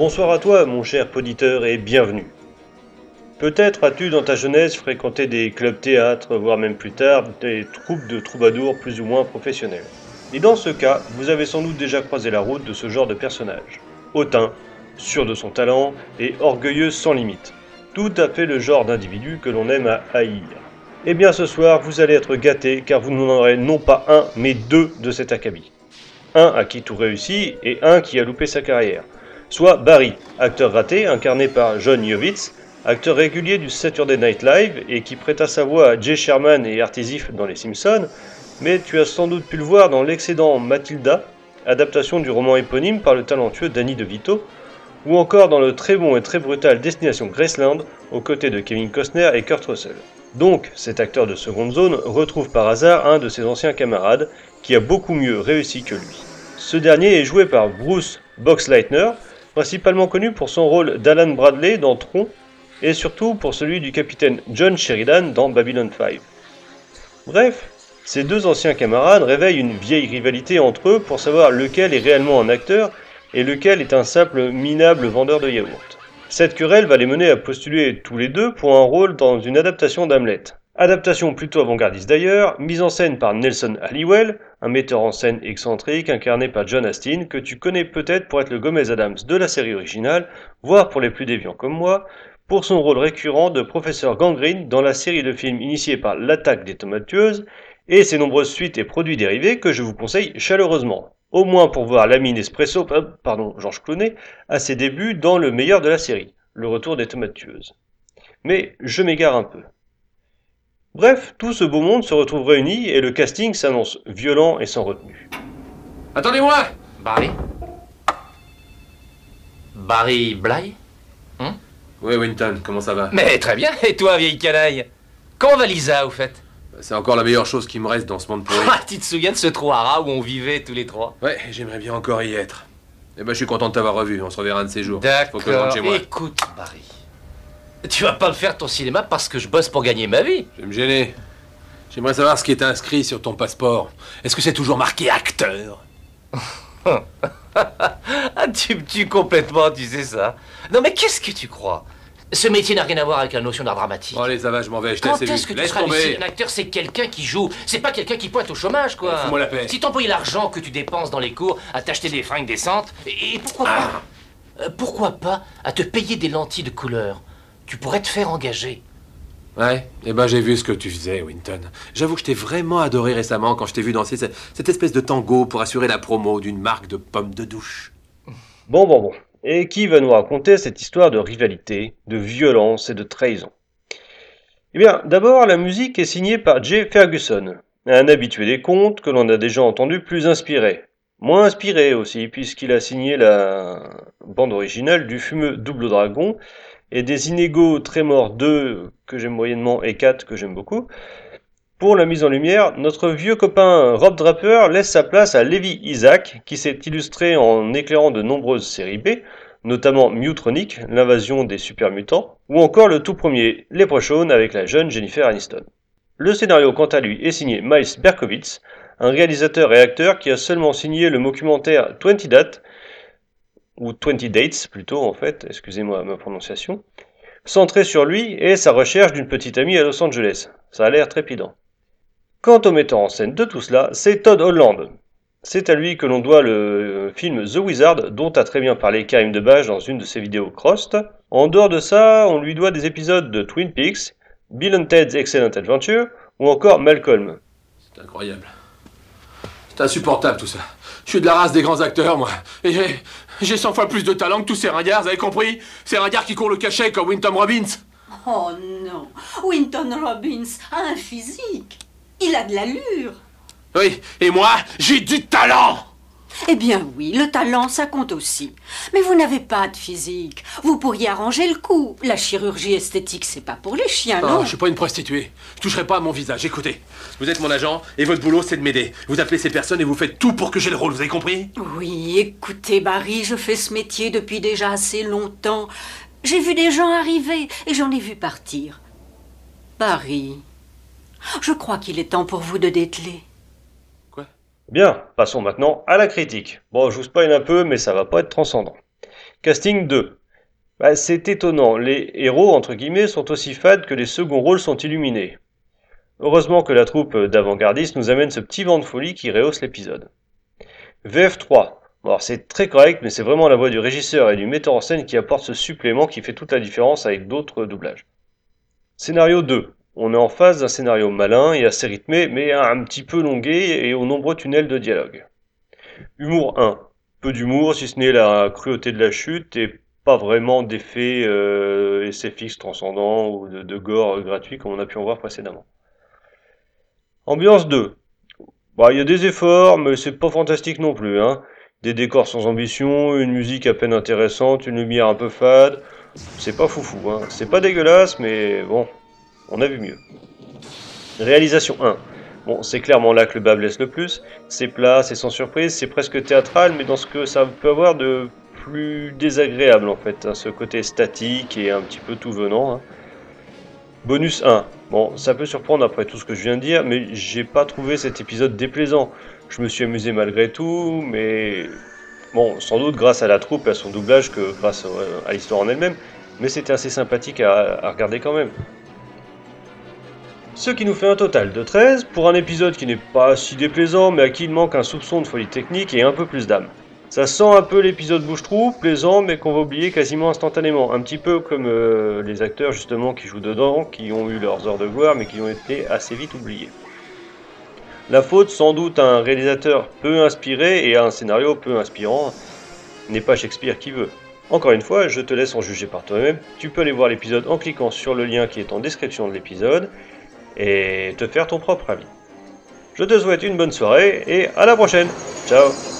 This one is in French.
Bonsoir à toi, mon cher poditeur, et bienvenue. Peut-être as-tu dans ta jeunesse fréquenté des clubs théâtres, voire même plus tard des troupes de troubadours plus ou moins professionnels. Et dans ce cas, vous avez sans doute déjà croisé la route de ce genre de personnage. Hautain, sûr de son talent et orgueilleux sans limite. Tout à fait le genre d'individu que l'on aime à haïr. Eh bien ce soir, vous allez être gâtés car vous n'en aurez non pas un, mais deux de cet acabit. Un à qui tout réussit et un qui a loupé sa carrière. Soit Barry, acteur raté incarné par John Yovitz, acteur régulier du Saturday Night Live et qui prêta sa voix à Jay Sherman et Artisif dans Les Simpsons, mais tu as sans doute pu le voir dans l'excédent Matilda, adaptation du roman éponyme par le talentueux Danny DeVito, ou encore dans le très bon et très brutal Destination Graceland aux côtés de Kevin Costner et Kurt Russell. Donc, cet acteur de seconde zone retrouve par hasard un de ses anciens camarades qui a beaucoup mieux réussi que lui. Ce dernier est joué par Bruce Boxleitner, principalement connu pour son rôle d'Alan Bradley dans Tron et surtout pour celui du capitaine John Sheridan dans Babylon 5. Bref, ces deux anciens camarades réveillent une vieille rivalité entre eux pour savoir lequel est réellement un acteur et lequel est un simple minable vendeur de yaourt. Cette querelle va les mener à postuler tous les deux pour un rôle dans une adaptation d'Hamlet. Adaptation plutôt avant-gardiste d'ailleurs, mise en scène par Nelson Halliwell, un metteur en scène excentrique incarné par John Astin, que tu connais peut-être pour être le Gomez Adams de la série originale, voire pour les plus déviants comme moi, pour son rôle récurrent de professeur Gangrene dans la série de films initiée par l'attaque des tomates tueuses et ses nombreuses suites et produits dérivés que je vous conseille chaleureusement. Au moins pour voir Lamine Espresso, euh, pardon, Georges Clooney, à ses débuts dans le meilleur de la série, le retour des tomates tueuses. Mais je m'égare un peu. Bref, tout ce beau monde se retrouve réuni et le casting s'annonce violent et sans retenue. Attendez-moi Barry? Barry Bly? Hein? Oui, Winton, comment ça va? Mais très bien, et toi, vieille canaille? Comment va Lisa, au fait? C'est encore la meilleure chose qui me reste dans ce monde pourri. Ah, tu te souviens de ce trou à rats où on vivait tous les trois? Ouais, j'aimerais bien encore y être. Eh ben, je suis content de t'avoir revu, on se reverra un de ces jours. D'accord. Faut que je rentre chez moi. Écoute, Barry. Tu vas pas me faire ton cinéma parce que je bosse pour gagner ma vie. Je vais me gêner. J'aimerais savoir ce qui est inscrit sur ton passeport. Est-ce que c'est toujours marqué acteur? Ah, tu me tues complètement, tu sais ça. Non, mais qu'est-ce que tu crois? Ce métier n'a rien à voir avec la notion d'art dramatique. Allez, ça va, je m'en vais, je Quand est-ce que tu Laisse seras lucide. Un acteur, c'est quelqu'un qui joue. C'est pas quelqu'un qui pointe au chômage, quoi. Fous-moi la paix. Si t'employais l'argent que tu dépenses dans les cours à t'acheter des fringues décentes, et, pourquoi pas? Euh, Pourquoi pas à te payer des lentilles de couleur? Tu pourrais te faire engager. Ouais, eh ben j'ai vu ce que tu faisais, Winton. J'avoue que je t'ai vraiment adoré récemment quand je t'ai vu danser cette, cette espèce de tango pour assurer la promo d'une marque de pommes de douche. Bon, bon, bon. Et qui va nous raconter cette histoire de rivalité, de violence et de trahison? Eh bien, d'abord, la musique est signée par Jay Ferguson, un habitué des contes que l'on a déjà entendu plus inspiré. Moins inspiré aussi, puisqu'il a signé la bande originale du fumeux Double Dragon et des Inégaux Trémor 2 que j'aime moyennement et 4 que j'aime beaucoup. Pour la mise en lumière, notre vieux copain Rob Draper laisse sa place à Levi Isaac, qui s'est illustré en éclairant de nombreuses séries B, notamment Mutronic, l'invasion des super mutants, ou encore le tout premier Leprechaun avec la jeune Jennifer Aniston. Le scénario, quant à lui, est signé Miles Berkowitz, un réalisateur et acteur qui a seulement signé le documentaire 20 Dates, ou 20 Dates plutôt en fait, excusez-moi ma prononciation, centré sur lui et sa recherche d'une petite amie à Los Angeles. Ça a l'air trépidant. Quant au metteur en scène de tout cela, c'est Todd Holland. C'est à lui que l'on doit le film The Wizard, dont a très bien parlé Karim Debache dans une de ses vidéos Crossed. En dehors de ça, on lui doit des épisodes de Twin Peaks, Bill and Ted's Excellent Adventure, ou encore Malcolm. C'est incroyable. C'est insupportable tout ça. Je suis de la race des grands acteurs, moi. Et j'ai. J'ai 100 fois plus de talent que tous ces ringards, vous avez compris? Ces ringards qui courent le cachet comme Winton Robbins. Oh non, Winton Robbins a un physique. Il a de l'allure. Oui, et moi, j'ai du talent Eh bien oui, le talent, ça compte aussi. Mais vous n'avez pas de physique. Vous pourriez arranger le coup. La chirurgie esthétique, c'est pas pour les chiens, Non, non je suis pas une prostituée. Je toucherai pas à mon visage. Écoutez, vous êtes mon agent et votre boulot c'est de m'aider. Vous appelez ces personnes et vous faites tout pour que j'ai le rôle. Vous avez compris? Oui, écoutez, Barry, je fais ce métier depuis déjà assez longtemps. J'ai vu des gens arriver et j'en ai vu partir. Barry, je crois qu'il est temps pour vous de dételer. Bien, passons maintenant à la critique. Bon, je vous spoil un peu, mais ça va pas être transcendant. Casting 2. Bah, c'est étonnant, les héros, entre guillemets, sont aussi fades que les seconds rôles sont illuminés. Heureusement que la troupe d'avant-gardistes nous amène ce petit vent de folie qui rehausse l'épisode. VF3. Bon, c'est très correct, mais c'est vraiment la voix du régisseur et du metteur en scène qui apporte ce supplément qui fait toute la différence avec d'autres doublages. Scénario 2. On est en face d'un scénario malin et assez rythmé, mais un petit peu longué et aux nombreux tunnels de dialogue. Humour 1. Peu d'humour, si ce n'est la cruauté de la chute, et pas vraiment d'effets euh, SFX transcendants ou de, de gore gratuit comme on a pu en voir précédemment. Ambiance 2. Bah, il y a des efforts, mais c'est pas fantastique non plus. Hein. Des décors sans ambition, une musique à peine intéressante, une lumière un peu fade. C'est pas foufou, hein. c'est pas dégueulasse, mais bon, on a vu mieux. Réalisation 1. Bon, c'est clairement là que le bas blesse le plus. C'est plat, c'est sans surprise, c'est presque théâtral, mais dans ce que ça peut avoir de plus désagréable en fait, hein, ce côté statique et un petit peu tout venant. Hein. Bonus 1. Bon, ça peut surprendre après tout ce que je viens de dire, mais j'ai pas trouvé cet épisode déplaisant. Je me suis amusé malgré tout, mais bon, sans doute grâce à la troupe et à son doublage que grâce à l'histoire en elle-même, mais c'était assez sympathique à regarder quand même. Ce qui nous fait un total de 13 pour un épisode qui n'est pas si déplaisant, mais à qui il manque un soupçon de folie technique et un peu plus d'âme. Ça sent un peu l'épisode bouche-trou, plaisant, mais qu'on va oublier quasiment instantanément. Un petit peu comme euh, les acteurs justement qui jouent dedans, qui ont eu leurs heures de gloire, mais qui ont été assez vite oubliés. La faute, sans doute, à un réalisateur peu inspiré et à un scénario peu inspirant, n'est pas Shakespeare qui veut. Encore une fois, je te laisse en juger par toi-même. Tu peux aller voir l'épisode en cliquant sur le lien qui est en description de l'épisode et te faire ton propre avis. Je te souhaite une bonne soirée et à la prochaine. Ciao